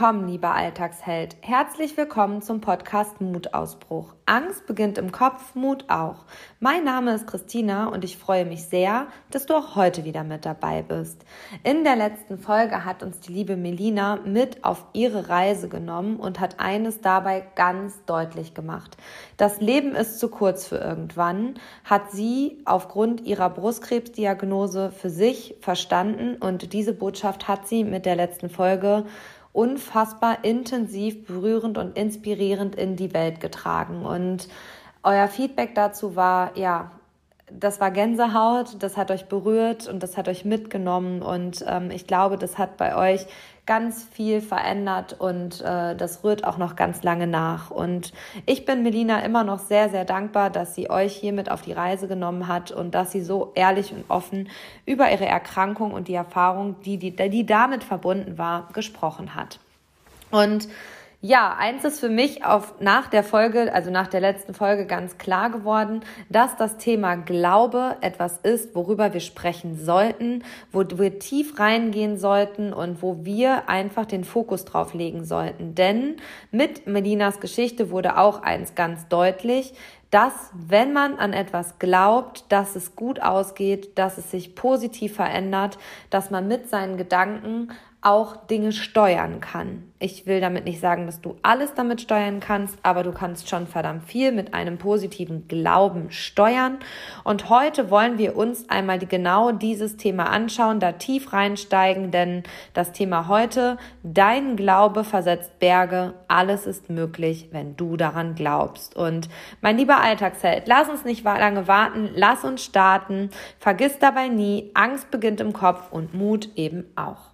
Willkommen, lieber Alltagsheld. Herzlich willkommen zum Podcast Mutausbruch. Angst beginnt im Kopf, Mut auch. Mein Name ist Christina und ich freue mich sehr, dass du auch heute wieder mit dabei bist. In der letzten Folge hat uns die liebe Melina mit auf ihre Reise genommen und hat eines dabei ganz deutlich gemacht. Das Leben ist zu kurz für irgendwann, hat sie aufgrund ihrer Brustkrebsdiagnose für sich verstanden und diese Botschaft hat sie mit der letzten Folge unfassbar intensiv, berührend und inspirierend in die Welt getragen. Und euer Feedback dazu war, ja, das war Gänsehaut, das hat euch berührt und das hat euch mitgenommen und ähm, ich glaube, das hat bei euch ganz viel verändert und äh, das rührt auch noch ganz lange nach. Und ich bin Melina immer noch sehr, sehr dankbar, dass sie euch hiermit auf die Reise genommen hat und dass sie so ehrlich und offen über ihre Erkrankung und die Erfahrung, die, die, die damit verbunden war, gesprochen hat. Und ja, eins ist für mich auf, nach der Folge, also nach der letzten Folge ganz klar geworden, dass das Thema Glaube etwas ist, worüber wir sprechen sollten, wo wir tief reingehen sollten und wo wir einfach den Fokus drauf legen sollten. Denn mit Medinas Geschichte wurde auch eins ganz deutlich, dass wenn man an etwas glaubt, dass es gut ausgeht, dass es sich positiv verändert, dass man mit seinen Gedanken auch Dinge steuern kann. Ich will damit nicht sagen, dass du alles damit steuern kannst, aber du kannst schon verdammt viel mit einem positiven Glauben steuern. Und heute wollen wir uns einmal genau dieses Thema anschauen, da tief reinsteigen, denn das Thema heute, dein Glaube versetzt Berge, alles ist möglich, wenn du daran glaubst. Und mein lieber Alltagsheld, lass uns nicht lange warten, lass uns starten, vergiss dabei nie, Angst beginnt im Kopf und Mut eben auch.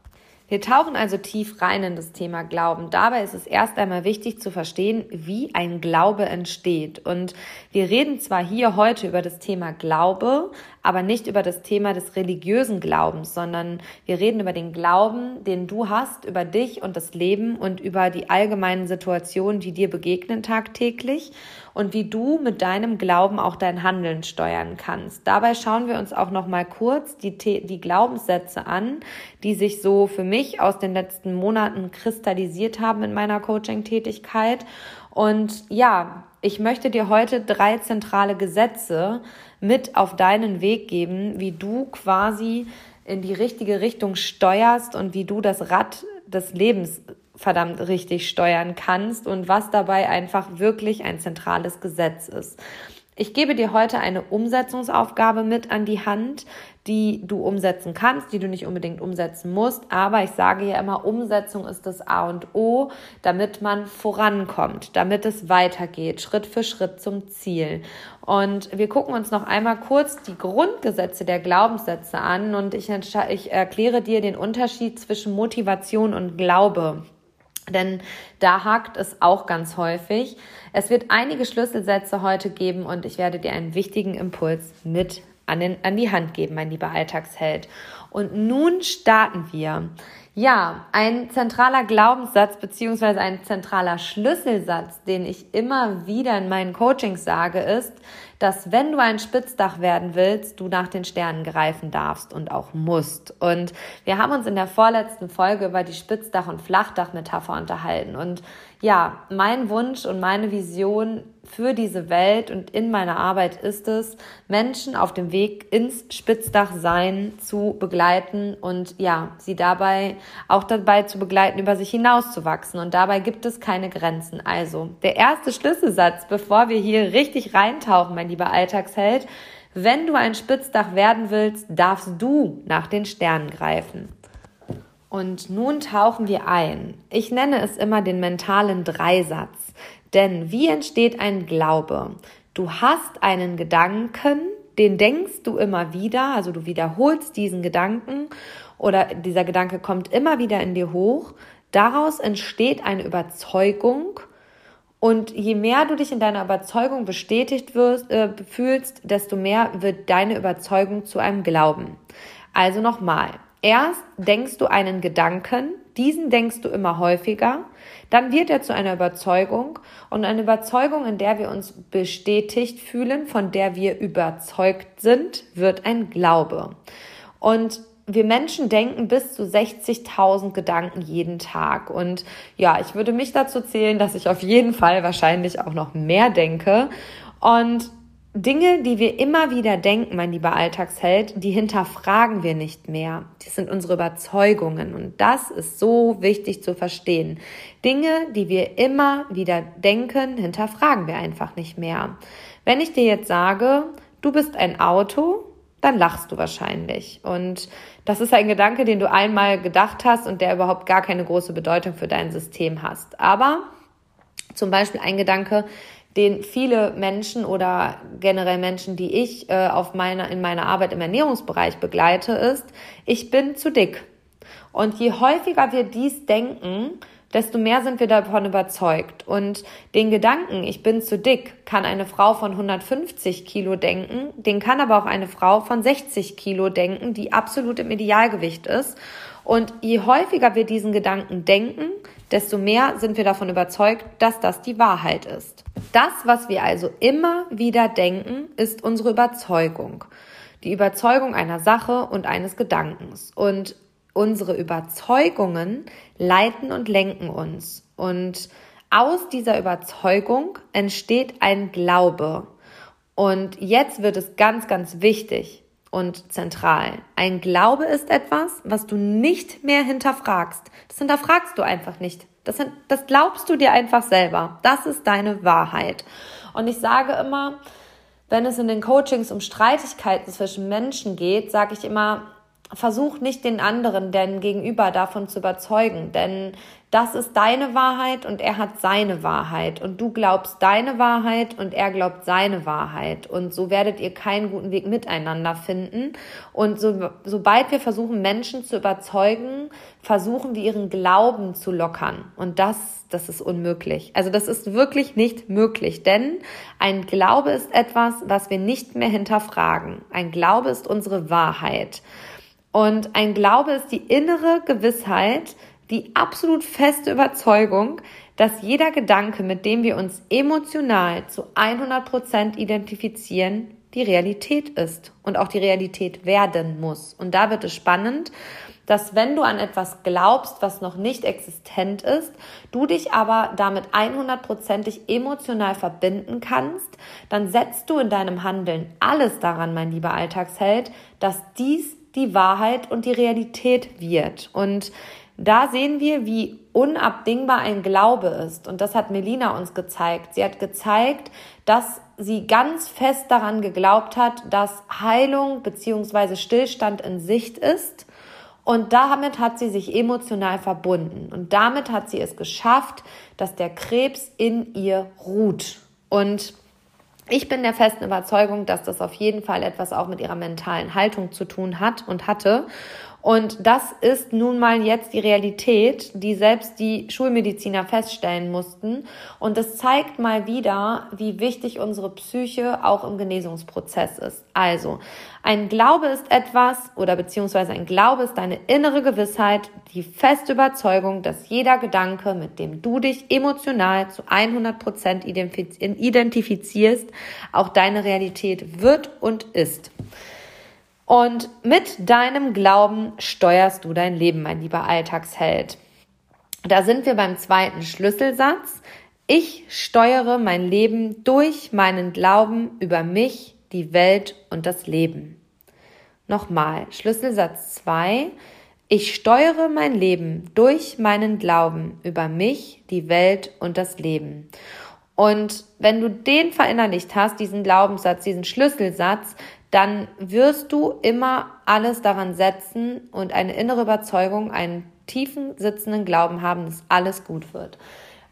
Wir tauchen also tief rein in das Thema Glauben. Dabei ist es erst einmal wichtig zu verstehen, wie ein Glaube entsteht. Und wir reden zwar hier heute über das Thema Glaube, aber nicht über das Thema des religiösen Glaubens, sondern wir reden über den Glauben, den du hast, über dich und das Leben und über die allgemeinen Situationen, die dir begegnen tagtäglich und wie du mit deinem Glauben auch dein Handeln steuern kannst. Dabei schauen wir uns auch noch mal kurz die, die Glaubenssätze an, die sich so für mich aus den letzten Monaten kristallisiert haben in meiner Coaching-Tätigkeit. Und ja, ich möchte dir heute drei zentrale Gesetze mit auf deinen Weg geben, wie du quasi in die richtige Richtung steuerst und wie du das Rad des Lebens verdammt richtig steuern kannst und was dabei einfach wirklich ein zentrales Gesetz ist. Ich gebe dir heute eine Umsetzungsaufgabe mit an die Hand, die du umsetzen kannst, die du nicht unbedingt umsetzen musst. Aber ich sage ja immer, Umsetzung ist das A und O, damit man vorankommt, damit es weitergeht, Schritt für Schritt zum Ziel. Und wir gucken uns noch einmal kurz die Grundgesetze der Glaubenssätze an und ich, ich erkläre dir den Unterschied zwischen Motivation und Glaube. Denn da hakt es auch ganz häufig. Es wird einige Schlüsselsätze heute geben und ich werde dir einen wichtigen Impuls mit an, den, an die Hand geben, mein lieber Alltagsheld. Und nun starten wir. Ja, ein zentraler Glaubenssatz beziehungsweise ein zentraler Schlüsselsatz, den ich immer wieder in meinen Coachings sage, ist, dass wenn du ein Spitzdach werden willst, du nach den Sternen greifen darfst und auch musst. Und wir haben uns in der vorletzten Folge über die Spitzdach- und Flachdach-Metapher unterhalten. Und ja, mein Wunsch und meine Vision für diese Welt und in meiner Arbeit ist es, Menschen auf dem Weg ins Spitzdachsein zu begleiten und ja, sie dabei auch dabei zu begleiten, über sich hinauszuwachsen. Und dabei gibt es keine Grenzen. Also, der erste Schlüsselsatz, bevor wir hier richtig reintauchen, mein lieber Alltagsheld, wenn du ein Spitzdach werden willst, darfst du nach den Sternen greifen. Und nun tauchen wir ein. Ich nenne es immer den mentalen Dreisatz. Denn wie entsteht ein Glaube? Du hast einen Gedanken, den denkst du immer wieder, also du wiederholst diesen Gedanken oder dieser Gedanke kommt immer wieder in dir hoch. Daraus entsteht eine Überzeugung und je mehr du dich in deiner Überzeugung bestätigt wirst, äh, fühlst, desto mehr wird deine Überzeugung zu einem Glauben. Also nochmal. Erst denkst du einen Gedanken, diesen denkst du immer häufiger, dann wird er zu einer Überzeugung und eine Überzeugung, in der wir uns bestätigt fühlen, von der wir überzeugt sind, wird ein Glaube. Und wir Menschen denken bis zu 60.000 Gedanken jeden Tag. Und ja, ich würde mich dazu zählen, dass ich auf jeden Fall wahrscheinlich auch noch mehr denke. Und Dinge, die wir immer wieder denken, mein lieber Alltagsheld, die hinterfragen wir nicht mehr. Die sind unsere Überzeugungen. Und das ist so wichtig zu verstehen. Dinge, die wir immer wieder denken, hinterfragen wir einfach nicht mehr. Wenn ich dir jetzt sage, du bist ein Auto, dann lachst du wahrscheinlich. Und das ist ein Gedanke, den du einmal gedacht hast und der überhaupt gar keine große Bedeutung für dein System hast. Aber zum Beispiel ein Gedanke, den viele Menschen oder generell Menschen, die ich äh, auf meiner, in meiner Arbeit im Ernährungsbereich begleite, ist, ich bin zu dick. Und je häufiger wir dies denken, desto mehr sind wir davon überzeugt. Und den Gedanken, ich bin zu dick, kann eine Frau von 150 Kilo denken, den kann aber auch eine Frau von 60 Kilo denken, die absolut im Idealgewicht ist. Und je häufiger wir diesen Gedanken denken, desto mehr sind wir davon überzeugt, dass das die Wahrheit ist. Das, was wir also immer wieder denken, ist unsere Überzeugung. Die Überzeugung einer Sache und eines Gedankens. Und unsere Überzeugungen leiten und lenken uns. Und aus dieser Überzeugung entsteht ein Glaube. Und jetzt wird es ganz, ganz wichtig und zentral. Ein Glaube ist etwas, was du nicht mehr hinterfragst. Das hinterfragst du einfach nicht. Das, das glaubst du dir einfach selber. Das ist deine Wahrheit. Und ich sage immer, wenn es in den Coachings um Streitigkeiten zwischen Menschen geht, sage ich immer, versuch nicht den anderen, den Gegenüber davon zu überzeugen, denn das ist deine Wahrheit und er hat seine Wahrheit und du glaubst deine Wahrheit und er glaubt seine Wahrheit und so werdet ihr keinen guten Weg miteinander finden und so, sobald wir versuchen Menschen zu überzeugen, versuchen wir ihren Glauben zu lockern und das das ist unmöglich. Also das ist wirklich nicht möglich, denn ein Glaube ist etwas, was wir nicht mehr hinterfragen. Ein Glaube ist unsere Wahrheit. Und ein Glaube ist die innere Gewissheit, die absolut feste Überzeugung, dass jeder Gedanke, mit dem wir uns emotional zu 100 Prozent identifizieren, die Realität ist und auch die Realität werden muss. Und da wird es spannend, dass wenn du an etwas glaubst, was noch nicht existent ist, du dich aber damit 100%ig emotional verbinden kannst, dann setzt du in deinem Handeln alles daran, mein lieber Alltagsheld, dass dies die Wahrheit und die Realität wird. Und da sehen wir, wie unabdingbar ein Glaube ist. Und das hat Melina uns gezeigt. Sie hat gezeigt, dass sie ganz fest daran geglaubt hat, dass Heilung beziehungsweise Stillstand in Sicht ist. Und damit hat sie sich emotional verbunden. Und damit hat sie es geschafft, dass der Krebs in ihr ruht. Und ich bin der festen Überzeugung, dass das auf jeden Fall etwas auch mit ihrer mentalen Haltung zu tun hat und hatte. Und das ist nun mal jetzt die Realität, die selbst die Schulmediziner feststellen mussten. Und es zeigt mal wieder, wie wichtig unsere Psyche auch im Genesungsprozess ist. Also, ein Glaube ist etwas oder beziehungsweise ein Glaube ist deine innere Gewissheit, die feste Überzeugung, dass jeder Gedanke, mit dem du dich emotional zu 100 Prozent identifizierst, auch deine Realität wird und ist. Und mit deinem Glauben steuerst du dein Leben, mein lieber Alltagsheld. Da sind wir beim zweiten Schlüsselsatz. Ich steuere mein Leben durch meinen Glauben über mich, die Welt und das Leben. Nochmal, Schlüsselsatz zwei: Ich steuere mein Leben durch meinen Glauben über mich, die Welt und das Leben. Und wenn du den verinnerlicht hast, diesen Glaubenssatz, diesen Schlüsselsatz, dann wirst du immer alles daran setzen und eine innere Überzeugung, einen tiefen sitzenden Glauben haben, dass alles gut wird.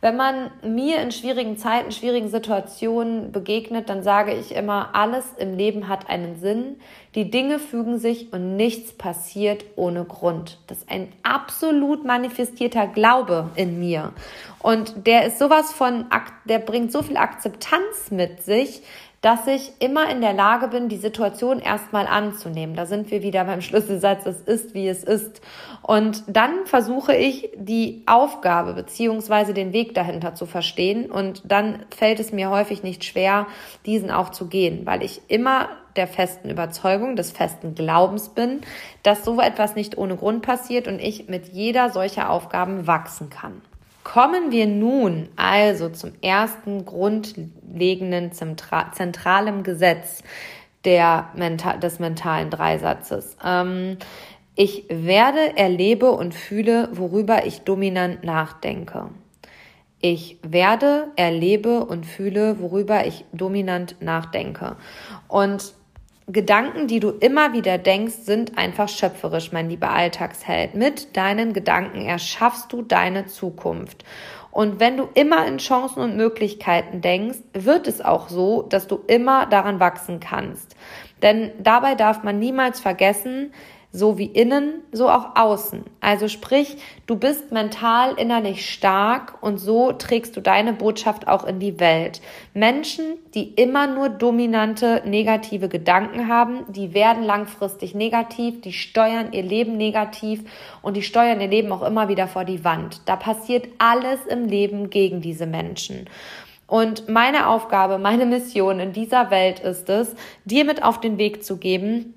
Wenn man mir in schwierigen Zeiten, schwierigen Situationen begegnet, dann sage ich immer, alles im Leben hat einen Sinn. Die Dinge fügen sich und nichts passiert ohne Grund. Das ist ein absolut manifestierter Glaube in mir. Und der ist sowas von, der bringt so viel Akzeptanz mit sich, dass ich immer in der Lage bin, die Situation erstmal anzunehmen. Da sind wir wieder beim Schlüsselsatz, es ist, wie es ist. Und dann versuche ich, die Aufgabe beziehungsweise den Weg dahinter zu verstehen. Und dann fällt es mir häufig nicht schwer, diesen auch zu gehen, weil ich immer der festen Überzeugung, des festen Glaubens bin, dass so etwas nicht ohne Grund passiert und ich mit jeder solcher Aufgaben wachsen kann. Kommen wir nun also zum ersten grundlegenden zentralen Gesetz der, des mentalen Dreisatzes. Ähm, ich werde, erlebe und fühle, worüber ich dominant nachdenke. Ich werde, erlebe und fühle, worüber ich dominant nachdenke. Und Gedanken, die du immer wieder denkst, sind einfach schöpferisch, mein lieber Alltagsheld. Mit deinen Gedanken erschaffst du deine Zukunft. Und wenn du immer in Chancen und Möglichkeiten denkst, wird es auch so, dass du immer daran wachsen kannst. Denn dabei darf man niemals vergessen, so wie innen, so auch außen. Also sprich, du bist mental innerlich stark und so trägst du deine Botschaft auch in die Welt. Menschen, die immer nur dominante negative Gedanken haben, die werden langfristig negativ, die steuern ihr Leben negativ und die steuern ihr Leben auch immer wieder vor die Wand. Da passiert alles im Leben gegen diese Menschen. Und meine Aufgabe, meine Mission in dieser Welt ist es, dir mit auf den Weg zu geben,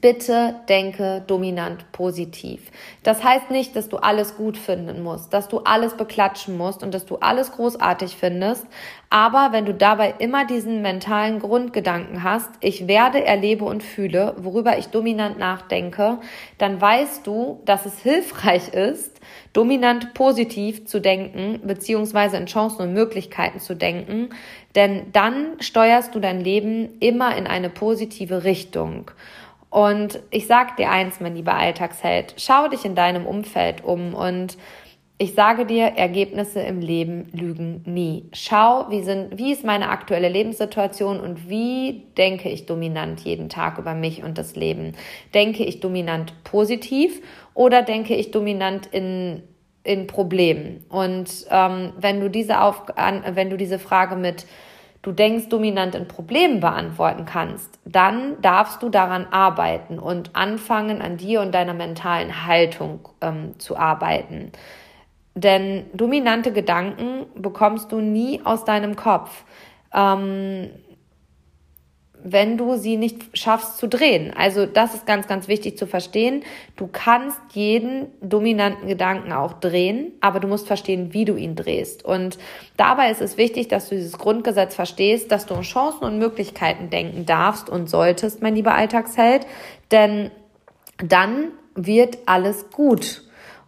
Bitte denke dominant positiv. Das heißt nicht, dass du alles gut finden musst, dass du alles beklatschen musst und dass du alles großartig findest. Aber wenn du dabei immer diesen mentalen Grundgedanken hast, ich werde, erlebe und fühle, worüber ich dominant nachdenke, dann weißt du, dass es hilfreich ist, dominant positiv zu denken, beziehungsweise in Chancen und Möglichkeiten zu denken, denn dann steuerst du dein Leben immer in eine positive Richtung. Und ich sag dir eins, mein lieber Alltagsheld, schau dich in deinem Umfeld um und ich sage dir, Ergebnisse im Leben lügen nie. Schau, wie sind, wie ist meine aktuelle Lebenssituation und wie denke ich dominant jeden Tag über mich und das Leben? Denke ich dominant positiv oder denke ich dominant in in Problemen? Und ähm, wenn du diese auf, an, wenn du diese Frage mit du denkst dominant in Problemen beantworten kannst, dann darfst du daran arbeiten und anfangen, an dir und deiner mentalen Haltung ähm, zu arbeiten. Denn dominante Gedanken bekommst du nie aus deinem Kopf. Ähm, wenn du sie nicht schaffst zu drehen. Also das ist ganz, ganz wichtig zu verstehen. Du kannst jeden dominanten Gedanken auch drehen, aber du musst verstehen, wie du ihn drehst. Und dabei ist es wichtig, dass du dieses Grundgesetz verstehst, dass du in Chancen und Möglichkeiten denken darfst und solltest, mein lieber Alltagsheld, denn dann wird alles gut.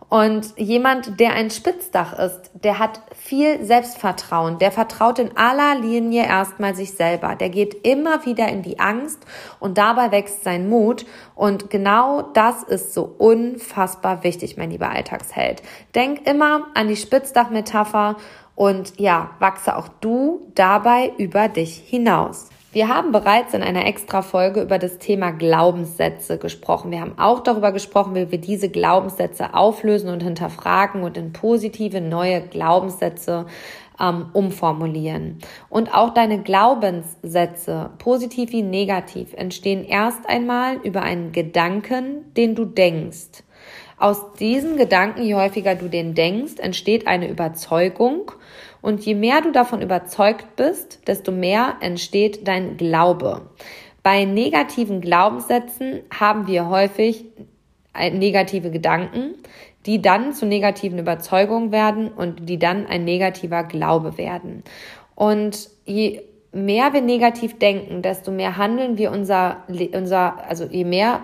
Und jemand, der ein Spitzdach ist, der hat viel Selbstvertrauen, der vertraut in aller Linie erstmal sich selber, der geht immer wieder in die Angst und dabei wächst sein Mut. Und genau das ist so unfassbar wichtig, mein lieber Alltagsheld. Denk immer an die Spitzdach-Metapher und ja, wachse auch du dabei über dich hinaus. Wir haben bereits in einer extra Folge über das Thema Glaubenssätze gesprochen. Wir haben auch darüber gesprochen, wie wir diese Glaubenssätze auflösen und hinterfragen und in positive neue Glaubenssätze ähm, umformulieren. Und auch deine Glaubenssätze, positiv wie negativ, entstehen erst einmal über einen Gedanken, den du denkst. Aus diesen Gedanken, je häufiger du den denkst, entsteht eine Überzeugung und je mehr du davon überzeugt bist, desto mehr entsteht dein Glaube. Bei negativen Glaubenssätzen haben wir häufig negative Gedanken, die dann zu negativen Überzeugungen werden und die dann ein negativer Glaube werden. Und je mehr wir negativ denken, desto mehr handeln wir unser, unser also je mehr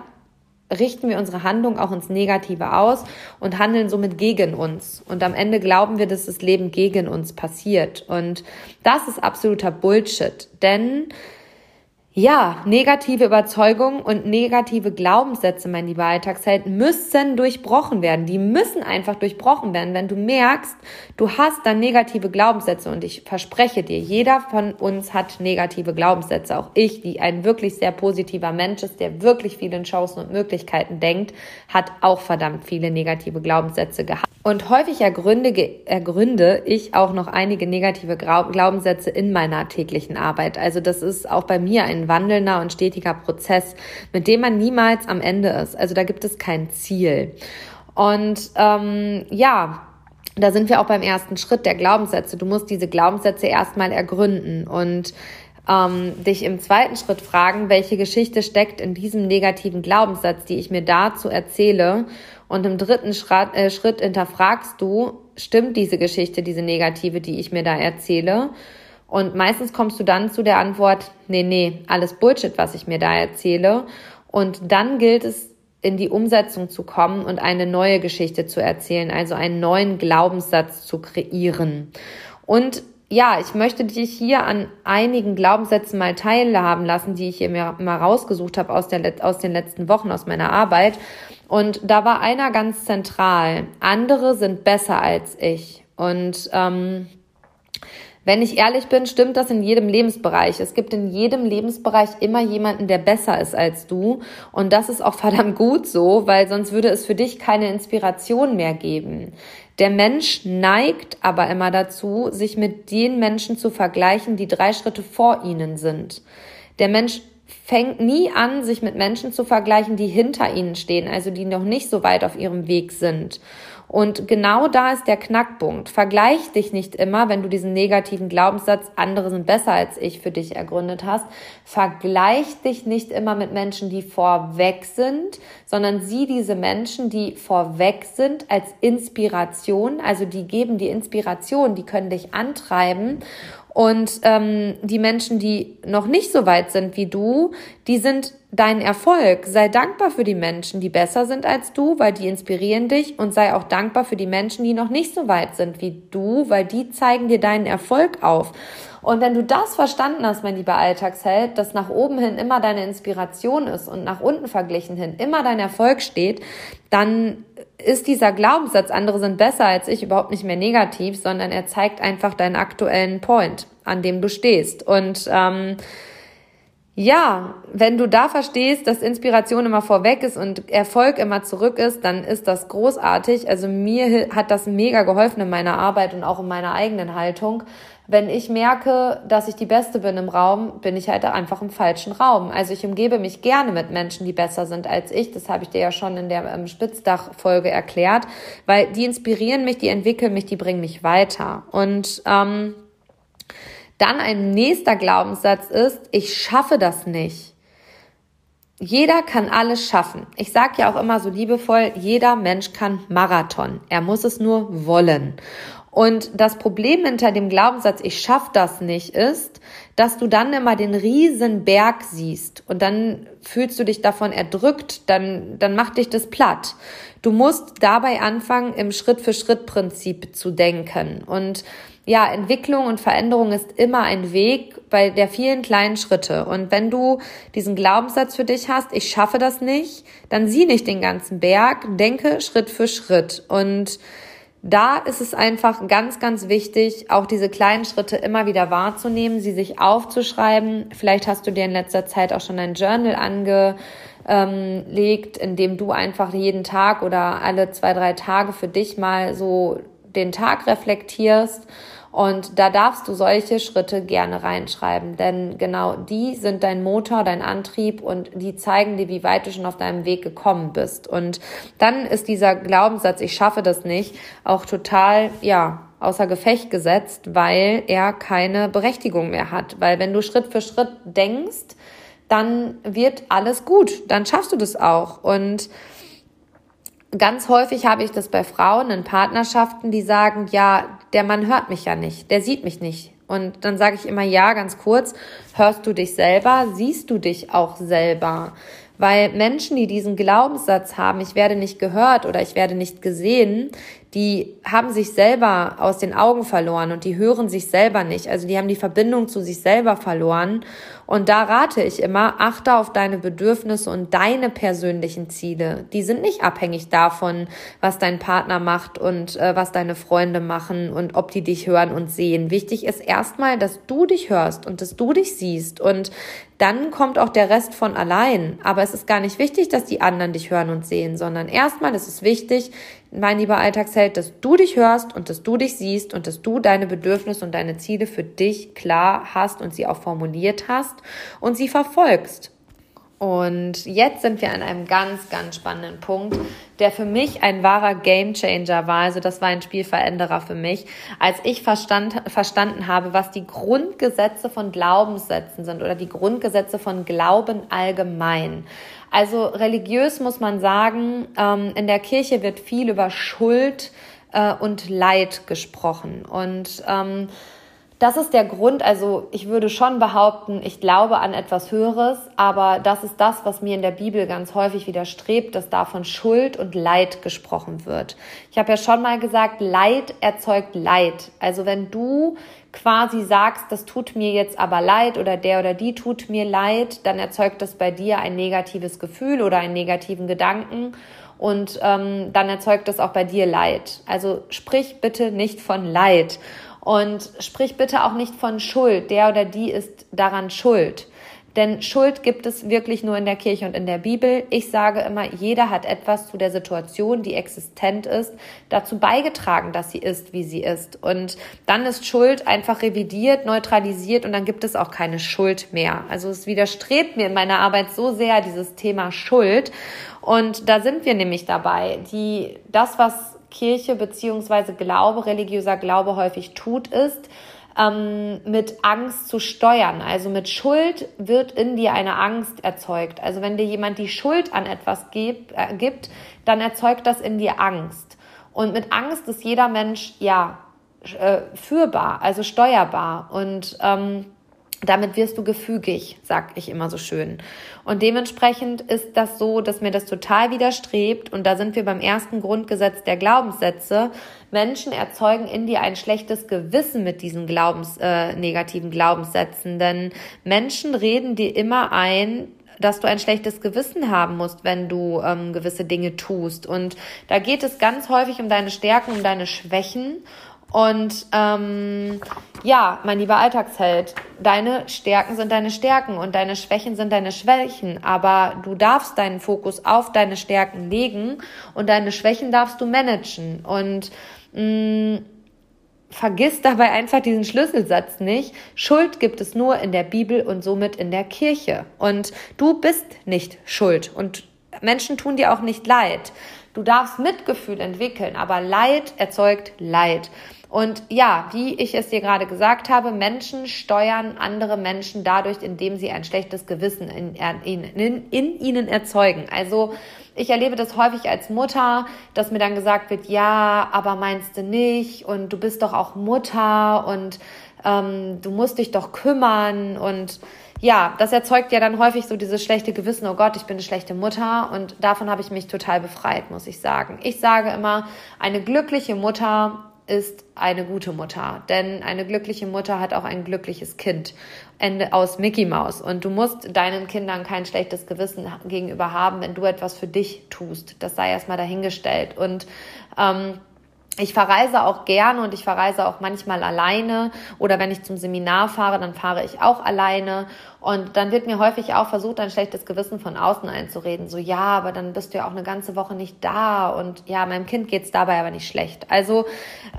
richten wir unsere Handlung auch ins Negative aus und handeln somit gegen uns. Und am Ende glauben wir, dass das Leben gegen uns passiert. Und das ist absoluter Bullshit. Denn ja, negative Überzeugungen und negative Glaubenssätze, mein lieber Alltagsheld, müssen durchbrochen werden. Die müssen einfach durchbrochen werden. Wenn du merkst, du hast dann negative Glaubenssätze und ich verspreche dir, jeder von uns hat negative Glaubenssätze. Auch ich, die ein wirklich sehr positiver Mensch ist, der wirklich viele Chancen und Möglichkeiten denkt, hat auch verdammt viele negative Glaubenssätze gehabt. Und häufig ergründe, ergründe ich auch noch einige negative Glaubenssätze in meiner täglichen Arbeit. Also das ist auch bei mir ein wandelnder und stetiger Prozess, mit dem man niemals am Ende ist. Also da gibt es kein Ziel. Und ähm, ja, da sind wir auch beim ersten Schritt der Glaubenssätze. Du musst diese Glaubenssätze erstmal ergründen und ähm, dich im zweiten Schritt fragen, welche Geschichte steckt in diesem negativen Glaubenssatz, die ich mir dazu erzähle und im dritten Schritt, äh, Schritt hinterfragst du, stimmt diese Geschichte, diese negative, die ich mir da erzähle? Und meistens kommst du dann zu der Antwort, nee, nee, alles Bullshit, was ich mir da erzähle. Und dann gilt es, in die Umsetzung zu kommen und eine neue Geschichte zu erzählen, also einen neuen Glaubenssatz zu kreieren. Und ja, ich möchte dich hier an einigen Glaubenssätzen mal teilhaben lassen, die ich hier mir mal rausgesucht habe aus, der, aus den letzten Wochen, aus meiner Arbeit. Und da war einer ganz zentral. Andere sind besser als ich. Und ähm, wenn ich ehrlich bin, stimmt das in jedem Lebensbereich. Es gibt in jedem Lebensbereich immer jemanden, der besser ist als du. Und das ist auch verdammt gut so, weil sonst würde es für dich keine Inspiration mehr geben. Der Mensch neigt aber immer dazu, sich mit den Menschen zu vergleichen, die drei Schritte vor ihnen sind. Der Mensch fängt nie an, sich mit Menschen zu vergleichen, die hinter ihnen stehen, also die noch nicht so weit auf ihrem Weg sind. Und genau da ist der Knackpunkt. Vergleich dich nicht immer, wenn du diesen negativen Glaubenssatz, andere sind besser als ich, für dich ergründet hast. Vergleich dich nicht immer mit Menschen, die vorweg sind, sondern sieh diese Menschen, die vorweg sind, als Inspiration. Also die geben die Inspiration, die können dich antreiben. Und ähm, die Menschen, die noch nicht so weit sind wie du, die sind dein Erfolg. Sei dankbar für die Menschen, die besser sind als du, weil die inspirieren dich. Und sei auch dankbar für die Menschen, die noch nicht so weit sind wie du, weil die zeigen dir deinen Erfolg auf. Und wenn du das verstanden hast, mein lieber Alltagsheld, dass nach oben hin immer deine Inspiration ist und nach unten verglichen hin immer dein Erfolg steht, dann ist dieser Glaubenssatz, andere sind besser als ich, überhaupt nicht mehr negativ, sondern er zeigt einfach deinen aktuellen Point, an dem du stehst. Und ähm, ja, wenn du da verstehst, dass Inspiration immer vorweg ist und Erfolg immer zurück ist, dann ist das großartig. Also mir hat das mega geholfen in meiner Arbeit und auch in meiner eigenen Haltung, wenn ich merke, dass ich die Beste bin im Raum, bin ich halt einfach im falschen Raum. Also ich umgebe mich gerne mit Menschen, die besser sind als ich. Das habe ich dir ja schon in der Spitzdach-Folge erklärt, weil die inspirieren mich, die entwickeln mich, die bringen mich weiter. Und ähm, dann ein nächster Glaubenssatz ist, ich schaffe das nicht. Jeder kann alles schaffen. Ich sage ja auch immer so liebevoll, jeder Mensch kann Marathon. Er muss es nur wollen. Und das Problem hinter dem Glaubenssatz, ich schaff das nicht, ist, dass du dann immer den riesen Berg siehst und dann fühlst du dich davon erdrückt, dann, dann macht dich das platt. Du musst dabei anfangen, im Schritt-für-Schritt-Prinzip zu denken. Und ja, Entwicklung und Veränderung ist immer ein Weg bei der vielen kleinen Schritte. Und wenn du diesen Glaubenssatz für dich hast, ich schaffe das nicht, dann sieh nicht den ganzen Berg, denke Schritt für Schritt. Und da ist es einfach ganz, ganz wichtig, auch diese kleinen Schritte immer wieder wahrzunehmen, sie sich aufzuschreiben. Vielleicht hast du dir in letzter Zeit auch schon ein Journal angelegt, in dem du einfach jeden Tag oder alle zwei, drei Tage für dich mal so den Tag reflektierst und da darfst du solche Schritte gerne reinschreiben, denn genau die sind dein Motor, dein Antrieb und die zeigen dir, wie weit du schon auf deinem Weg gekommen bist. Und dann ist dieser Glaubenssatz, ich schaffe das nicht, auch total, ja, außer Gefecht gesetzt, weil er keine Berechtigung mehr hat. Weil wenn du Schritt für Schritt denkst, dann wird alles gut, dann schaffst du das auch. Und ganz häufig habe ich das bei Frauen in Partnerschaften, die sagen, ja, der Mann hört mich ja nicht, der sieht mich nicht. Und dann sage ich immer, ja, ganz kurz, hörst du dich selber, siehst du dich auch selber? Weil Menschen, die diesen Glaubenssatz haben, ich werde nicht gehört oder ich werde nicht gesehen, die haben sich selber aus den Augen verloren und die hören sich selber nicht. Also die haben die Verbindung zu sich selber verloren. Und da rate ich immer, achte auf deine Bedürfnisse und deine persönlichen Ziele. Die sind nicht abhängig davon, was dein Partner macht und äh, was deine Freunde machen und ob die dich hören und sehen. Wichtig ist erstmal, dass du dich hörst und dass du dich siehst und dann kommt auch der Rest von allein. Aber es ist gar nicht wichtig, dass die anderen dich hören und sehen, sondern erstmal ist es wichtig, mein lieber Alltagsheld, dass du dich hörst und dass du dich siehst und dass du deine Bedürfnisse und deine Ziele für dich klar hast und sie auch formuliert hast und sie verfolgst. Und jetzt sind wir an einem ganz, ganz spannenden Punkt, der für mich ein wahrer Gamechanger war. Also das war ein Spielveränderer für mich, als ich verstand, verstanden habe, was die Grundgesetze von Glaubenssätzen sind oder die Grundgesetze von Glauben allgemein. Also religiös muss man sagen, ähm, in der Kirche wird viel über Schuld äh, und Leid gesprochen. Und ähm, das ist der Grund, also ich würde schon behaupten, ich glaube an etwas Höheres, aber das ist das, was mir in der Bibel ganz häufig widerstrebt, dass da von Schuld und Leid gesprochen wird. Ich habe ja schon mal gesagt, Leid erzeugt Leid. Also wenn du quasi sagst, das tut mir jetzt aber leid oder der oder die tut mir leid, dann erzeugt das bei dir ein negatives Gefühl oder einen negativen Gedanken und ähm, dann erzeugt das auch bei dir Leid. Also sprich bitte nicht von Leid. Und sprich bitte auch nicht von Schuld. Der oder die ist daran schuld. Denn Schuld gibt es wirklich nur in der Kirche und in der Bibel. Ich sage immer, jeder hat etwas zu der Situation, die existent ist, dazu beigetragen, dass sie ist, wie sie ist. Und dann ist Schuld einfach revidiert, neutralisiert und dann gibt es auch keine Schuld mehr. Also es widerstrebt mir in meiner Arbeit so sehr dieses Thema Schuld. Und da sind wir nämlich dabei, die, das, was Kirche beziehungsweise Glaube, religiöser Glaube häufig tut, ist, ähm, mit Angst zu steuern. Also mit Schuld wird in dir eine Angst erzeugt. Also wenn dir jemand die Schuld an etwas gibt, äh, gibt dann erzeugt das in dir Angst. Und mit Angst ist jeder Mensch ja äh, führbar, also steuerbar. Und ähm, damit wirst du gefügig, sag ich immer so schön. Und dementsprechend ist das so, dass mir das total widerstrebt. Und da sind wir beim ersten Grundgesetz der Glaubenssätze. Menschen erzeugen in dir ein schlechtes Gewissen mit diesen Glaubens, äh, negativen Glaubenssätzen. Denn Menschen reden dir immer ein, dass du ein schlechtes Gewissen haben musst, wenn du ähm, gewisse Dinge tust. Und da geht es ganz häufig um deine Stärken, um deine Schwächen. Und ähm, ja, mein lieber Alltagsheld, deine Stärken sind deine Stärken und deine Schwächen sind deine Schwächen. Aber du darfst deinen Fokus auf deine Stärken legen und deine Schwächen darfst du managen. Und mh, vergiss dabei einfach diesen Schlüsselsatz nicht. Schuld gibt es nur in der Bibel und somit in der Kirche. Und du bist nicht schuld und Menschen tun dir auch nicht leid. Du darfst Mitgefühl entwickeln, aber Leid erzeugt Leid. Und ja, wie ich es dir gerade gesagt habe, Menschen steuern andere Menschen dadurch, indem sie ein schlechtes Gewissen in, in, in, in ihnen erzeugen. Also ich erlebe das häufig als Mutter, dass mir dann gesagt wird, ja, aber meinst du nicht und du bist doch auch Mutter und ähm, du musst dich doch kümmern und ja, das erzeugt ja dann häufig so dieses schlechte Gewissen, oh Gott, ich bin eine schlechte Mutter und davon habe ich mich total befreit, muss ich sagen. Ich sage immer, eine glückliche Mutter ist eine gute Mutter, denn eine glückliche Mutter hat auch ein glückliches Kind. Ende aus Mickey Mouse. Und du musst deinen Kindern kein schlechtes Gewissen gegenüber haben, wenn du etwas für dich tust. Das sei erstmal dahingestellt. Und ähm, ich verreise auch gerne und ich verreise auch manchmal alleine oder wenn ich zum Seminar fahre, dann fahre ich auch alleine und dann wird mir häufig auch versucht, ein schlechtes Gewissen von außen einzureden. So, ja, aber dann bist du ja auch eine ganze Woche nicht da und ja, meinem Kind geht's dabei aber nicht schlecht. Also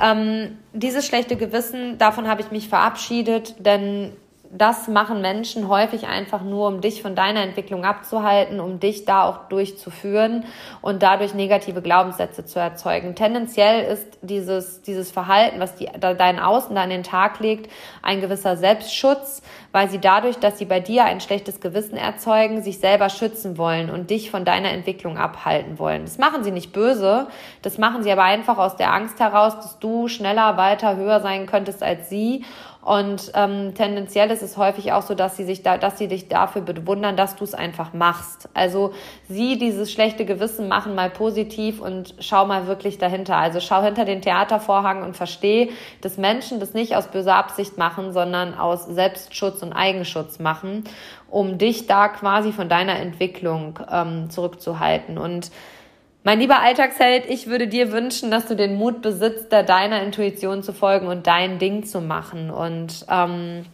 ähm, dieses schlechte Gewissen, davon habe ich mich verabschiedet, denn das machen Menschen häufig einfach nur, um dich von deiner Entwicklung abzuhalten, um dich da auch durchzuführen und dadurch negative Glaubenssätze zu erzeugen. Tendenziell ist dieses, dieses Verhalten, was die, dein Außen da an den Tag legt, ein gewisser Selbstschutz, weil sie dadurch, dass sie bei dir ein schlechtes Gewissen erzeugen, sich selber schützen wollen und dich von deiner Entwicklung abhalten wollen. Das machen sie nicht böse, das machen sie aber einfach aus der Angst heraus, dass du schneller, weiter, höher sein könntest als sie und ähm, tendenziell ist es häufig auch so, dass sie sich da, dass sie dich dafür bewundern, dass du es einfach machst. Also sieh dieses schlechte Gewissen machen mal positiv und schau mal wirklich dahinter. Also schau hinter den Theatervorhang und versteh, dass Menschen das nicht aus böser Absicht machen, sondern aus Selbstschutz und Eigenschutz machen, um dich da quasi von deiner Entwicklung ähm, zurückzuhalten. Und mein lieber Alltagsheld, ich würde dir wünschen, dass du den Mut besitzt, da deiner Intuition zu folgen und dein Ding zu machen. Und ähm,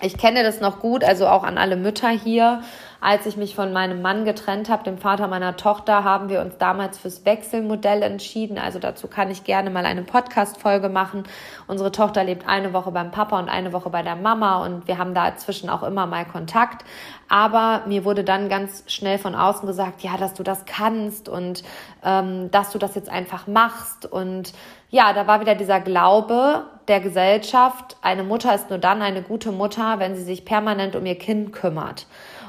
ich kenne das noch gut, also auch an alle Mütter hier. Als ich mich von meinem Mann getrennt habe, dem Vater meiner Tochter, haben wir uns damals fürs Wechselmodell entschieden. Also dazu kann ich gerne mal eine Podcast-Folge machen. Unsere Tochter lebt eine Woche beim Papa und eine Woche bei der Mama und wir haben dazwischen auch immer mal Kontakt. Aber mir wurde dann ganz schnell von außen gesagt, ja, dass du das kannst und ähm, dass du das jetzt einfach machst. Und ja, da war wieder dieser Glaube der Gesellschaft, eine Mutter ist nur dann eine gute Mutter, wenn sie sich permanent um ihr Kind kümmert.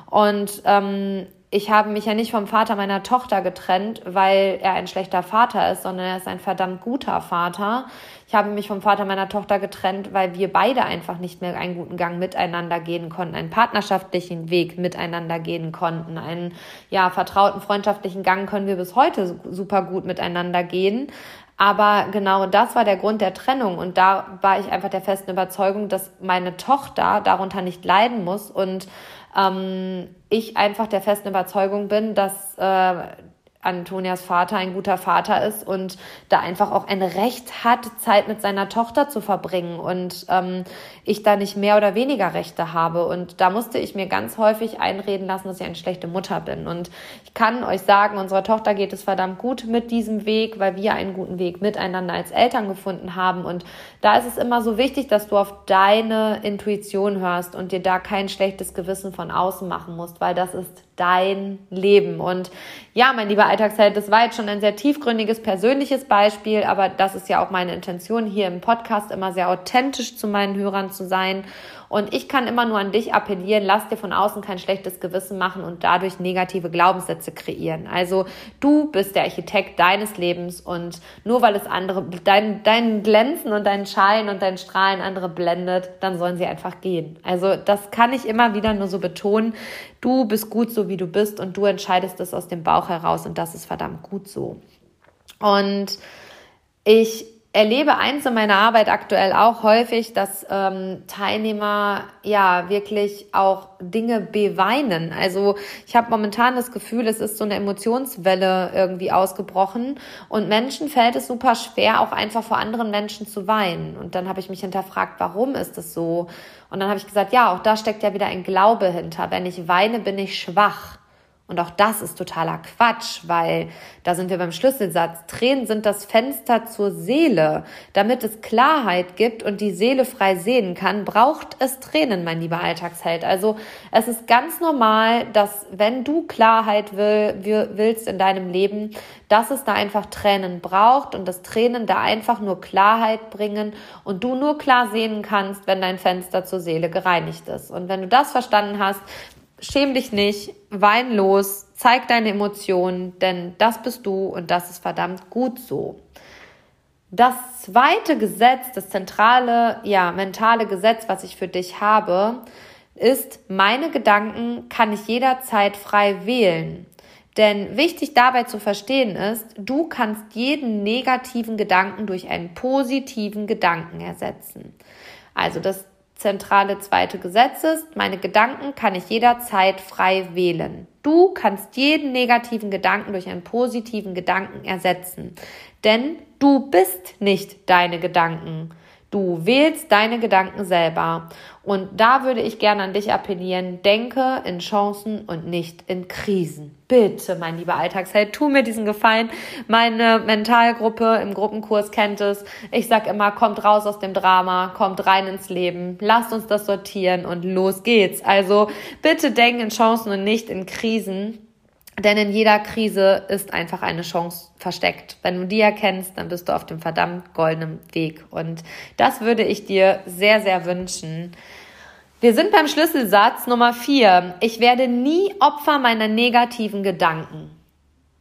Und ähm, ich habe mich ja nicht vom Vater meiner Tochter getrennt, weil er ein schlechter Vater ist, sondern er ist ein verdammt guter Vater. Ich habe mich vom Vater meiner Tochter getrennt, weil wir beide einfach nicht mehr einen guten Gang miteinander gehen konnten, einen partnerschaftlichen Weg miteinander gehen konnten, einen ja vertrauten freundschaftlichen Gang können wir bis heute super gut miteinander gehen. Aber genau das war der Grund der Trennung. Und da war ich einfach der festen Überzeugung, dass meine Tochter darunter nicht leiden muss und ähm, ich einfach der festen Überzeugung bin, dass äh, Antonias Vater ein guter Vater ist und da einfach auch ein Recht hat, Zeit mit seiner Tochter zu verbringen und ähm, ich da nicht mehr oder weniger Rechte habe. Und da musste ich mir ganz häufig einreden lassen, dass ich eine schlechte Mutter bin. Und ich kann euch sagen, unserer Tochter geht es verdammt gut mit diesem Weg, weil wir einen guten Weg miteinander als Eltern gefunden haben. Und da ist es immer so wichtig, dass du auf deine Intuition hörst und dir da kein schlechtes Gewissen von außen machen musst, weil das ist dein Leben. Und ja, mein lieber Alltagsheld, das war jetzt schon ein sehr tiefgründiges persönliches Beispiel, aber das ist ja auch meine Intention hier im Podcast immer sehr authentisch zu meinen Hörern zu sein und ich kann immer nur an dich appellieren, lass dir von außen kein schlechtes Gewissen machen und dadurch negative Glaubenssätze kreieren. Also du bist der Architekt deines Lebens und nur weil es andere, dein, dein Glänzen und dein Schein und dein Strahlen andere blendet, dann sollen sie einfach gehen. Also das kann ich immer wieder nur so betonen. Du bist gut so, wie du bist und du entscheidest es aus dem Bauch heraus und das ist verdammt gut so. Und ich erlebe eins in meiner Arbeit aktuell auch häufig, dass ähm, Teilnehmer ja wirklich auch Dinge beweinen. Also ich habe momentan das Gefühl, es ist so eine Emotionswelle irgendwie ausgebrochen und Menschen fällt es super schwer, auch einfach vor anderen Menschen zu weinen. Und dann habe ich mich hinterfragt, warum ist das so? Und dann habe ich gesagt, ja, auch da steckt ja wieder ein Glaube hinter. Wenn ich weine, bin ich schwach. Und auch das ist totaler Quatsch, weil da sind wir beim Schlüsselsatz. Tränen sind das Fenster zur Seele. Damit es Klarheit gibt und die Seele frei sehen kann, braucht es Tränen, mein lieber Alltagsheld. Also es ist ganz normal, dass wenn du Klarheit will, willst in deinem Leben, dass es da einfach Tränen braucht und dass Tränen da einfach nur Klarheit bringen und du nur klar sehen kannst, wenn dein Fenster zur Seele gereinigt ist. Und wenn du das verstanden hast, schäm dich nicht, wein los, zeig deine Emotionen, denn das bist du und das ist verdammt gut so. Das zweite Gesetz, das zentrale, ja, mentale Gesetz, was ich für dich habe, ist, meine Gedanken kann ich jederzeit frei wählen. Denn wichtig dabei zu verstehen ist, du kannst jeden negativen Gedanken durch einen positiven Gedanken ersetzen. Also das zentrale zweite Gesetz ist, meine Gedanken kann ich jederzeit frei wählen. Du kannst jeden negativen Gedanken durch einen positiven Gedanken ersetzen. Denn du bist nicht deine Gedanken. Du wählst deine Gedanken selber. Und da würde ich gerne an dich appellieren, denke in Chancen und nicht in Krisen. Bitte, mein lieber Alltagsheld, tu mir diesen Gefallen. Meine Mentalgruppe im Gruppenkurs kennt es. Ich sag immer, kommt raus aus dem Drama, kommt rein ins Leben, lasst uns das sortieren und los geht's. Also bitte denk in Chancen und nicht in Krisen. Denn in jeder Krise ist einfach eine Chance versteckt. Wenn du die erkennst, dann bist du auf dem verdammt goldenen Weg. Und das würde ich dir sehr, sehr wünschen. Wir sind beim Schlüsselsatz Nummer vier. Ich werde nie Opfer meiner negativen Gedanken.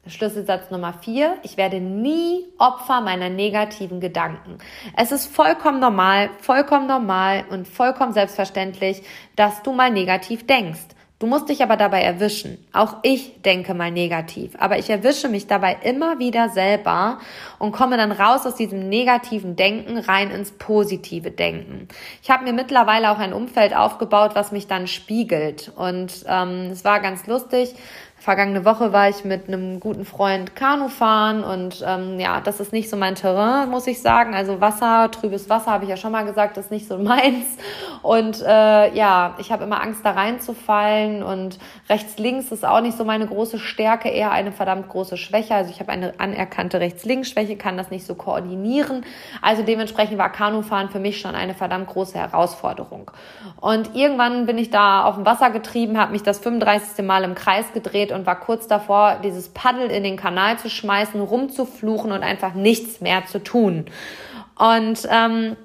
Schlüsselsatz Nummer vier. Ich werde nie Opfer meiner negativen Gedanken. Es ist vollkommen normal, vollkommen normal und vollkommen selbstverständlich, dass du mal negativ denkst. Du musst dich aber dabei erwischen. Auch ich denke mal negativ, aber ich erwische mich dabei immer wieder selber und komme dann raus aus diesem negativen Denken rein ins positive Denken. Ich habe mir mittlerweile auch ein Umfeld aufgebaut, was mich dann spiegelt. Und ähm, es war ganz lustig. Vergangene Woche war ich mit einem guten Freund Kanu fahren und ähm, ja, das ist nicht so mein Terrain, muss ich sagen. Also Wasser, trübes Wasser, habe ich ja schon mal gesagt, ist nicht so meins. Und äh, ja, ich habe immer Angst, da reinzufallen und rechts, links ist auch nicht so meine große Stärke, eher eine verdammt große Schwäche. Also ich habe eine anerkannte Rechts-Links-Schwäche, kann das nicht so koordinieren. Also dementsprechend war Kanufahren für mich schon eine verdammt große Herausforderung. Und irgendwann bin ich da auf dem Wasser getrieben, habe mich das 35. Mal im Kreis gedreht und war kurz davor, dieses Paddel in den Kanal zu schmeißen, rumzufluchen und einfach nichts mehr zu tun. Und ähm,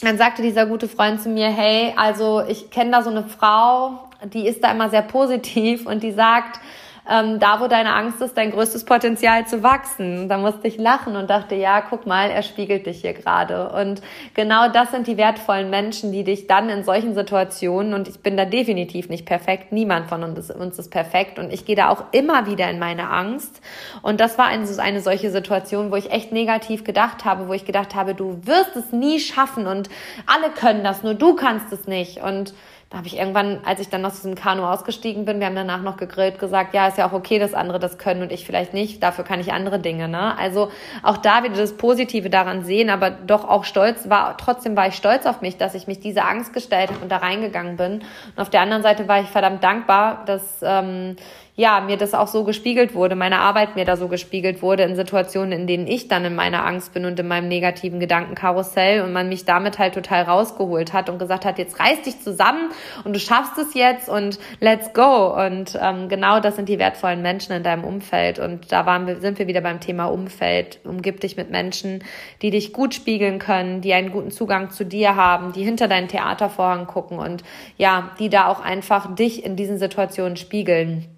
dann sagte dieser gute Freund zu mir, hey, also ich kenne da so eine Frau, die ist da immer sehr positiv und die sagt, ähm, da wo deine Angst ist, dein größtes Potenzial zu wachsen. Da musste ich lachen und dachte, ja, guck mal, er spiegelt dich hier gerade. Und genau das sind die wertvollen Menschen, die dich dann in solchen Situationen, und ich bin da definitiv nicht perfekt, niemand von uns, uns ist perfekt und ich gehe da auch immer wieder in meine Angst. Und das war eine, eine solche Situation, wo ich echt negativ gedacht habe, wo ich gedacht habe, du wirst es nie schaffen und alle können das, nur du kannst es nicht. Und da habe ich irgendwann, als ich dann aus diesem Kanu ausgestiegen bin, wir haben danach noch gegrillt, gesagt, ja, ist ja auch okay, dass andere das können und ich vielleicht nicht. Dafür kann ich andere Dinge. Ne? Also auch da wieder das Positive daran sehen, aber doch auch stolz war. Trotzdem war ich stolz auf mich, dass ich mich diese Angst gestellt habe und da reingegangen bin. Und auf der anderen Seite war ich verdammt dankbar, dass ähm, ja, mir das auch so gespiegelt wurde, meine Arbeit mir da so gespiegelt wurde in Situationen, in denen ich dann in meiner Angst bin und in meinem negativen Gedankenkarussell und man mich damit halt total rausgeholt hat und gesagt hat, jetzt reiß dich zusammen und du schaffst es jetzt und let's go. Und ähm, genau das sind die wertvollen Menschen in deinem Umfeld. Und da waren wir, sind wir wieder beim Thema Umfeld. Umgib dich mit Menschen, die dich gut spiegeln können, die einen guten Zugang zu dir haben, die hinter deinen Theatervorhang gucken und ja, die da auch einfach dich in diesen Situationen spiegeln.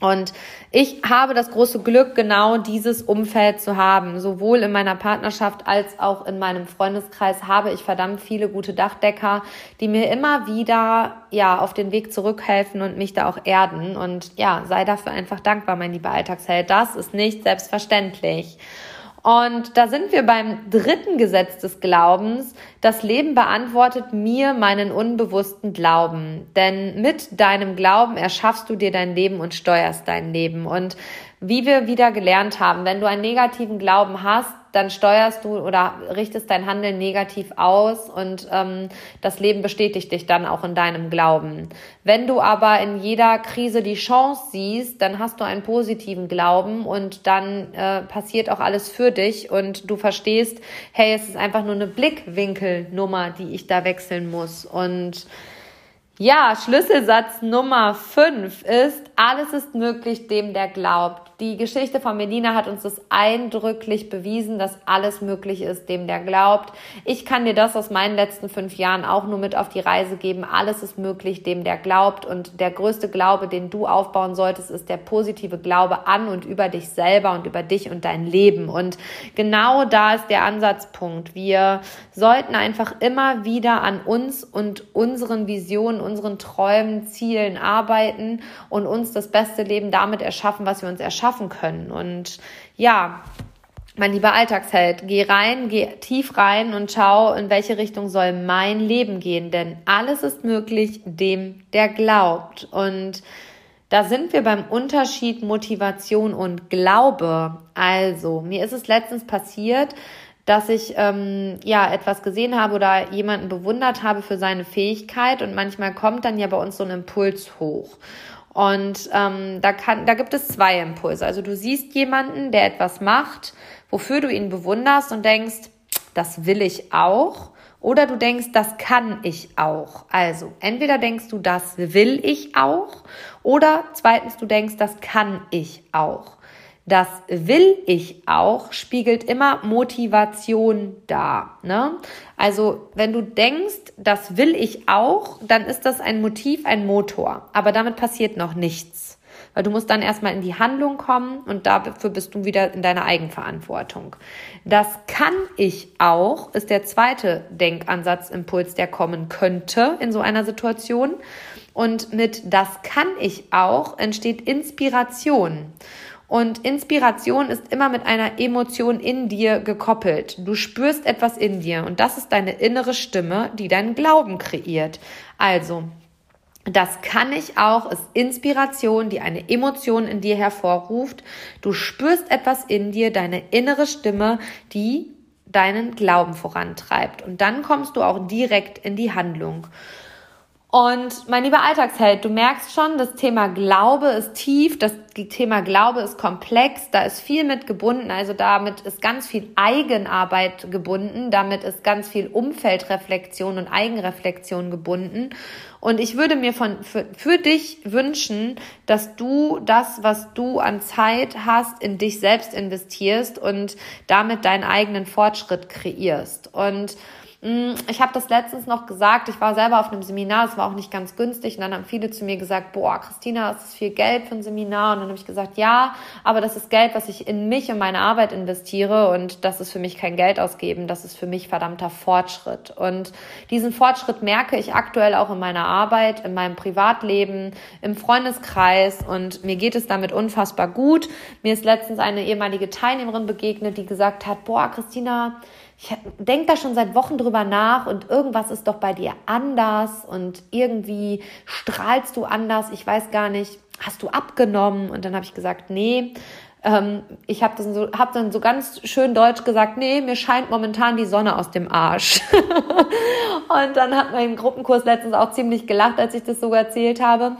Und ich habe das große Glück, genau dieses Umfeld zu haben. Sowohl in meiner Partnerschaft als auch in meinem Freundeskreis habe ich verdammt viele gute Dachdecker, die mir immer wieder, ja, auf den Weg zurückhelfen und mich da auch erden. Und ja, sei dafür einfach dankbar, mein lieber Alltagsheld. Das ist nicht selbstverständlich. Und da sind wir beim dritten Gesetz des Glaubens. Das Leben beantwortet mir meinen unbewussten Glauben. Denn mit deinem Glauben erschaffst du dir dein Leben und steuerst dein Leben. Und wie wir wieder gelernt haben, wenn du einen negativen Glauben hast, dann steuerst du oder richtest dein Handeln negativ aus und ähm, das Leben bestätigt dich dann auch in deinem Glauben. Wenn du aber in jeder Krise die Chance siehst, dann hast du einen positiven Glauben und dann äh, passiert auch alles für dich und du verstehst, hey, es ist einfach nur eine Blickwinkelnummer, die ich da wechseln muss und ja, Schlüsselsatz Nummer 5 ist, alles ist möglich dem, der glaubt. Die Geschichte von Medina hat uns das eindrücklich bewiesen, dass alles möglich ist, dem der glaubt. Ich kann dir das aus meinen letzten fünf Jahren auch nur mit auf die Reise geben. Alles ist möglich, dem der glaubt. Und der größte Glaube, den du aufbauen solltest, ist der positive Glaube an und über dich selber und über dich und dein Leben. Und genau da ist der Ansatzpunkt. Wir sollten einfach immer wieder an uns und unseren Visionen, unseren Träumen, Zielen arbeiten und uns das beste Leben damit erschaffen, was wir uns erschaffen schaffen können. Und ja, mein lieber Alltagsheld, geh rein, geh tief rein und schau, in welche Richtung soll mein Leben gehen, denn alles ist möglich dem, der glaubt. Und da sind wir beim Unterschied Motivation und Glaube. Also, mir ist es letztens passiert, dass ich ähm, ja etwas gesehen habe oder jemanden bewundert habe für seine Fähigkeit und manchmal kommt dann ja bei uns so ein Impuls hoch. Und ähm, da, kann, da gibt es zwei Impulse. Also du siehst jemanden, der etwas macht, wofür du ihn bewunderst und denkst, das will ich auch. Oder du denkst, das kann ich auch. Also entweder denkst du, das will ich auch. Oder zweitens, du denkst, das kann ich auch. Das will ich auch spiegelt immer Motivation dar. Ne? Also wenn du denkst, das will ich auch, dann ist das ein Motiv, ein Motor. Aber damit passiert noch nichts. Weil du musst dann erstmal in die Handlung kommen und dafür bist du wieder in deiner Eigenverantwortung. Das kann ich auch, ist der zweite Denkansatz-Impuls, der kommen könnte in so einer Situation. Und mit das kann ich auch entsteht Inspiration. Und Inspiration ist immer mit einer Emotion in dir gekoppelt. Du spürst etwas in dir und das ist deine innere Stimme, die deinen Glauben kreiert. Also, Das kann ich auch, ist Inspiration, die eine Emotion in dir hervorruft. Du spürst etwas in dir, deine innere Stimme, die deinen Glauben vorantreibt. Und dann kommst du auch direkt in die Handlung. Und mein lieber Alltagsheld, du merkst schon, das Thema Glaube ist tief, das Thema Glaube ist komplex, da ist viel mit gebunden, also damit ist ganz viel Eigenarbeit gebunden, damit ist ganz viel Umfeldreflexion und Eigenreflexion gebunden. Und ich würde mir von, für, für dich wünschen, dass du das, was du an Zeit hast, in dich selbst investierst und damit deinen eigenen Fortschritt kreierst. Und ich habe das letztens noch gesagt, ich war selber auf einem Seminar, es war auch nicht ganz günstig und dann haben viele zu mir gesagt, boah, Christina, ist das viel Geld für ein Seminar? Und dann habe ich gesagt, ja, aber das ist Geld, was ich in mich und meine Arbeit investiere und das ist für mich kein Geld ausgeben, das ist für mich verdammter Fortschritt. Und diesen Fortschritt merke ich aktuell auch in meiner Arbeit, in meinem Privatleben, im Freundeskreis und mir geht es damit unfassbar gut. Mir ist letztens eine ehemalige Teilnehmerin begegnet, die gesagt hat, boah, Christina, ich denke da schon seit Wochen drüber nach und irgendwas ist doch bei dir anders und irgendwie strahlst du anders. Ich weiß gar nicht, hast du abgenommen? Und dann habe ich gesagt, nee. Ähm, ich habe so, hab dann so ganz schön deutsch gesagt, nee, mir scheint momentan die Sonne aus dem Arsch. und dann hat mein Gruppenkurs letztens auch ziemlich gelacht, als ich das so erzählt habe.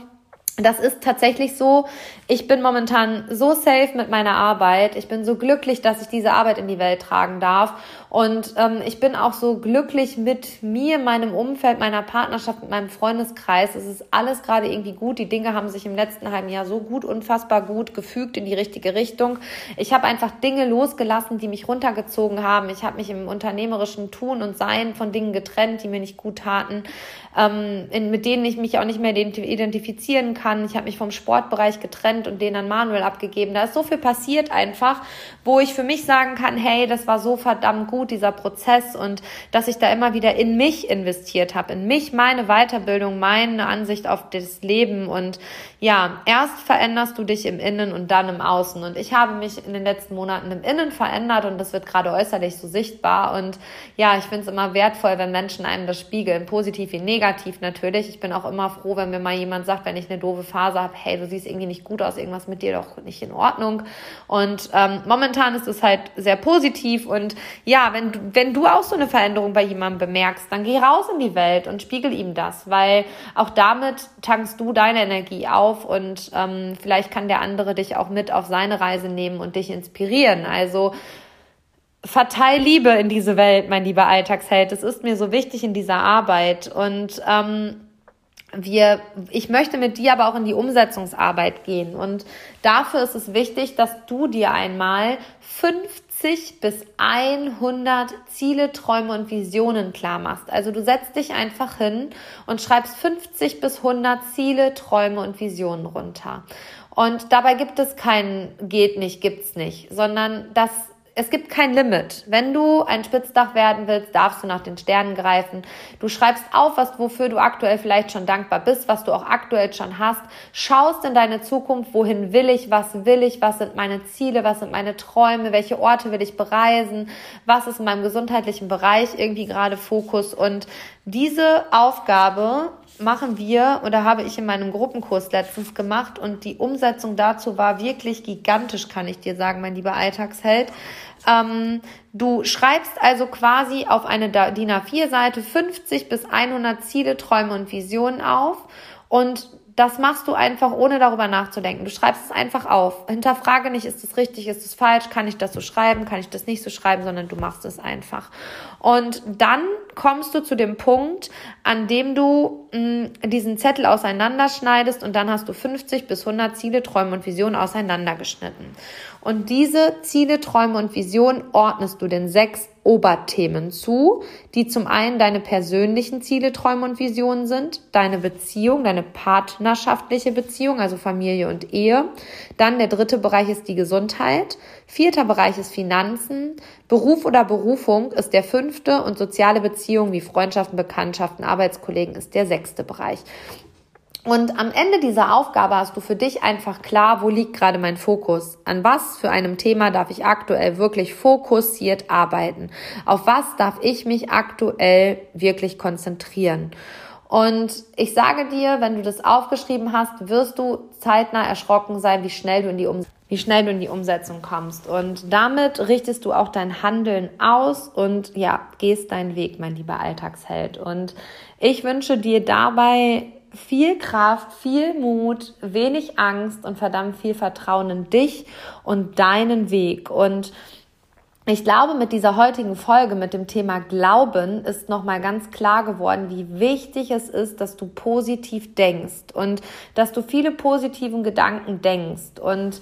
Das ist tatsächlich so. Ich bin momentan so safe mit meiner Arbeit. Ich bin so glücklich, dass ich diese Arbeit in die Welt tragen darf. Und ähm, ich bin auch so glücklich mit mir, meinem Umfeld, meiner Partnerschaft, mit meinem Freundeskreis. Es ist alles gerade irgendwie gut. Die Dinge haben sich im letzten halben Jahr so gut, unfassbar gut gefügt in die richtige Richtung. Ich habe einfach Dinge losgelassen, die mich runtergezogen haben. Ich habe mich im unternehmerischen Tun und Sein von Dingen getrennt, die mir nicht gut taten, ähm, in, mit denen ich mich auch nicht mehr identifizieren kann. Ich habe mich vom Sportbereich getrennt und den an Manuel abgegeben. Da ist so viel passiert einfach, wo ich für mich sagen kann, hey, das war so verdammt gut gut, dieser Prozess und dass ich da immer wieder in mich investiert habe, in mich, meine Weiterbildung, meine Ansicht auf das Leben und ja, erst veränderst du dich im Innen und dann im Außen. Und ich habe mich in den letzten Monaten im Innen verändert und das wird gerade äußerlich so sichtbar. Und ja, ich finde es immer wertvoll, wenn Menschen einem das spiegeln, positiv wie negativ natürlich. Ich bin auch immer froh, wenn mir mal jemand sagt, wenn ich eine doofe Phase habe, hey, du siehst irgendwie nicht gut aus, irgendwas mit dir doch nicht in Ordnung. Und ähm, momentan ist es halt sehr positiv. Und ja, wenn du, wenn du auch so eine Veränderung bei jemandem bemerkst, dann geh raus in die Welt und spiegel ihm das, weil auch damit tankst du deine Energie auf und ähm, vielleicht kann der andere dich auch mit auf seine Reise nehmen und dich inspirieren. Also verteil Liebe in diese Welt, mein lieber Alltagsheld. Das ist mir so wichtig in dieser Arbeit und ähm, wir, ich möchte mit dir aber auch in die Umsetzungsarbeit gehen. Und dafür ist es wichtig, dass du dir einmal 50 bis 100 Ziele, Träume und Visionen klar machst. Also du setzt dich einfach hin und schreibst 50 bis 100 Ziele, Träume und Visionen runter. Und dabei gibt es kein geht nicht, gibt's nicht, sondern das es gibt kein Limit. Wenn du ein Spitzdach werden willst, darfst du nach den Sternen greifen. Du schreibst auf, was, wofür du aktuell vielleicht schon dankbar bist, was du auch aktuell schon hast. Schaust in deine Zukunft, wohin will ich, was will ich, was sind meine Ziele, was sind meine Träume, welche Orte will ich bereisen, was ist in meinem gesundheitlichen Bereich irgendwie gerade Fokus. Und diese Aufgabe machen wir oder habe ich in meinem Gruppenkurs letztens gemacht und die Umsetzung dazu war wirklich gigantisch, kann ich dir sagen, mein lieber Alltagsheld. Ähm, du schreibst also quasi auf eine DIN A4-Seite 50 bis 100 Ziele, Träume und Visionen auf und das machst du einfach, ohne darüber nachzudenken. Du schreibst es einfach auf. Hinterfrage nicht, ist es richtig, ist es falsch, kann ich das so schreiben, kann ich das nicht so schreiben, sondern du machst es einfach. Und dann kommst du zu dem Punkt, an dem du mh, mm, diesen Zettel auseinanderschneidest und dann hast du 50 bis 100 Ziele, Träume und Visionen auseinandergeschnitten. Und diese Ziele, Träume und Visionen ordnest du den sechs Oberthemen zu, die zum einen deine persönlichen Ziele, Träume und Visionen sind, deine Beziehung, deine partnerschaftliche Beziehung, also Familie und Ehe. Dann der dritte Bereich ist die Gesundheit. Vierter Bereich ist Finanzen. Beruf oder Berufung ist der fünfte und soziale Beziehungen wie Freundschaften, Bekanntschaften, Arbeitskollegen ist der sechste Bereich. Und am Ende dieser Aufgabe hast du für dich einfach klar, wo liegt gerade mein Fokus? An was für einem Thema darf ich aktuell wirklich fokussiert arbeiten? Auf was darf ich mich aktuell wirklich konzentrieren? Und ich sage dir, wenn du das aufgeschrieben hast, wirst du zeitnah erschrocken sein, wie schnell du in die Umsetzung wie schnell du in die Umsetzung kommst. Und damit richtest du auch dein Handeln aus und ja, gehst deinen Weg, mein lieber Alltagsheld. Und ich wünsche dir dabei viel Kraft, viel Mut, wenig Angst und verdammt viel Vertrauen in dich und deinen Weg. Und ich glaube, mit dieser heutigen Folge, mit dem Thema Glauben, ist nochmal ganz klar geworden, wie wichtig es ist, dass du positiv denkst und dass du viele positiven Gedanken denkst und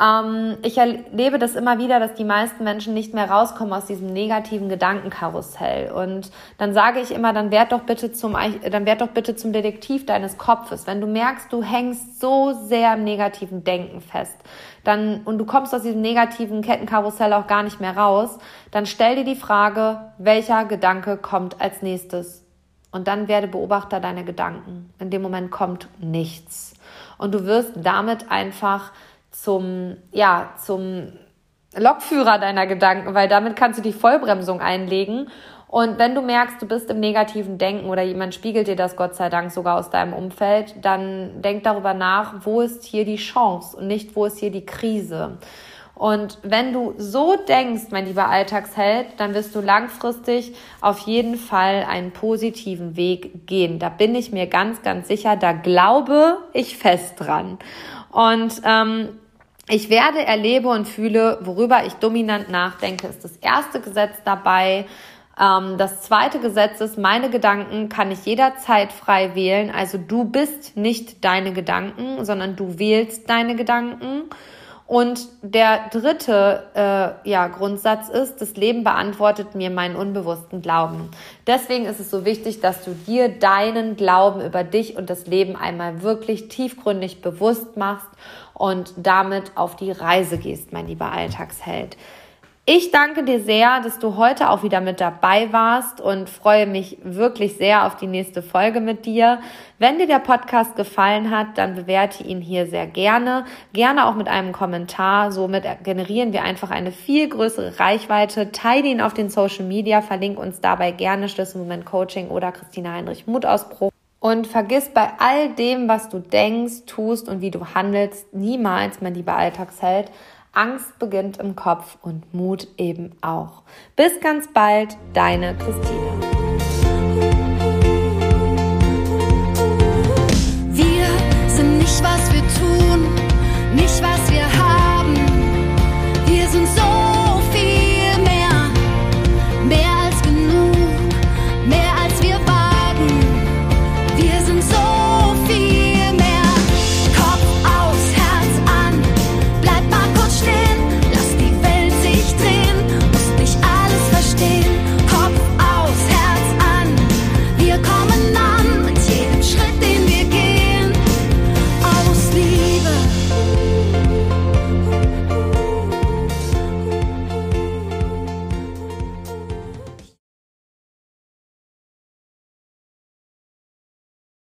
ähm, ich erlebe das immer wieder, dass die meisten Menschen nicht mehr rauskommen aus diesem negativen Gedankenkarussell. Und dann sage ich immer, dann werd doch bitte zum, dann werd doch bitte zum Detektiv deines Kopfes. Wenn du merkst, du hängst so sehr im negativen Denken fest, dann, und du kommst aus diesem negativen Kettenkarussell auch gar nicht mehr raus, dann stell dir die Frage, welcher Gedanke kommt als nächstes? Und dann werde Beobachter deiner Gedanken. In dem Moment kommt nichts. Und du wirst damit einfach zum, ja, zum Lokführer deiner Gedanken, weil damit kannst du die Vollbremsung einlegen. Und wenn du merkst, du bist im negativen Denken oder jemand spiegelt dir das Gott sei Dank sogar aus deinem Umfeld, dann denk darüber nach, wo ist hier die Chance und nicht, wo ist hier die Krise. Und wenn du so denkst, mein lieber Alltagsheld, dann wirst du langfristig auf jeden Fall einen positiven Weg gehen. Da bin ich mir ganz, ganz sicher. Da glaube ich fest dran. Und ähm, ich werde, erlebe und fühle, worüber ich dominant nachdenke, ist das erste Gesetz dabei. Ähm, das zweite Gesetz ist, meine Gedanken kann ich jederzeit frei wählen. Also du bist nicht deine Gedanken, sondern du wählst deine Gedanken. Und der dritte äh, ja, Grundsatz ist, das Leben beantwortet mir meinen unbewussten Glauben. Deswegen ist es so wichtig, dass du dir deinen Glauben über dich und das Leben einmal wirklich tiefgründig bewusst machst und damit auf die Reise gehst, mein lieber Alltagsheld. Ich danke dir sehr, dass du heute auch wieder mit dabei warst und freue mich wirklich sehr auf die nächste Folge mit dir. Wenn dir der Podcast gefallen hat, dann bewerte ihn hier sehr gerne. Gerne auch mit einem Kommentar. Somit generieren wir einfach eine viel größere Reichweite. Teile ihn auf den Social Media. Verlink uns dabei gerne Schlüsselmoment Coaching oder Christina Heinrich Mutausbruch. Und vergiss bei all dem, was du denkst, tust und wie du handelst, niemals, mein lieber Alltagsheld, Angst beginnt im Kopf und Mut eben auch. Bis ganz bald, deine Christina.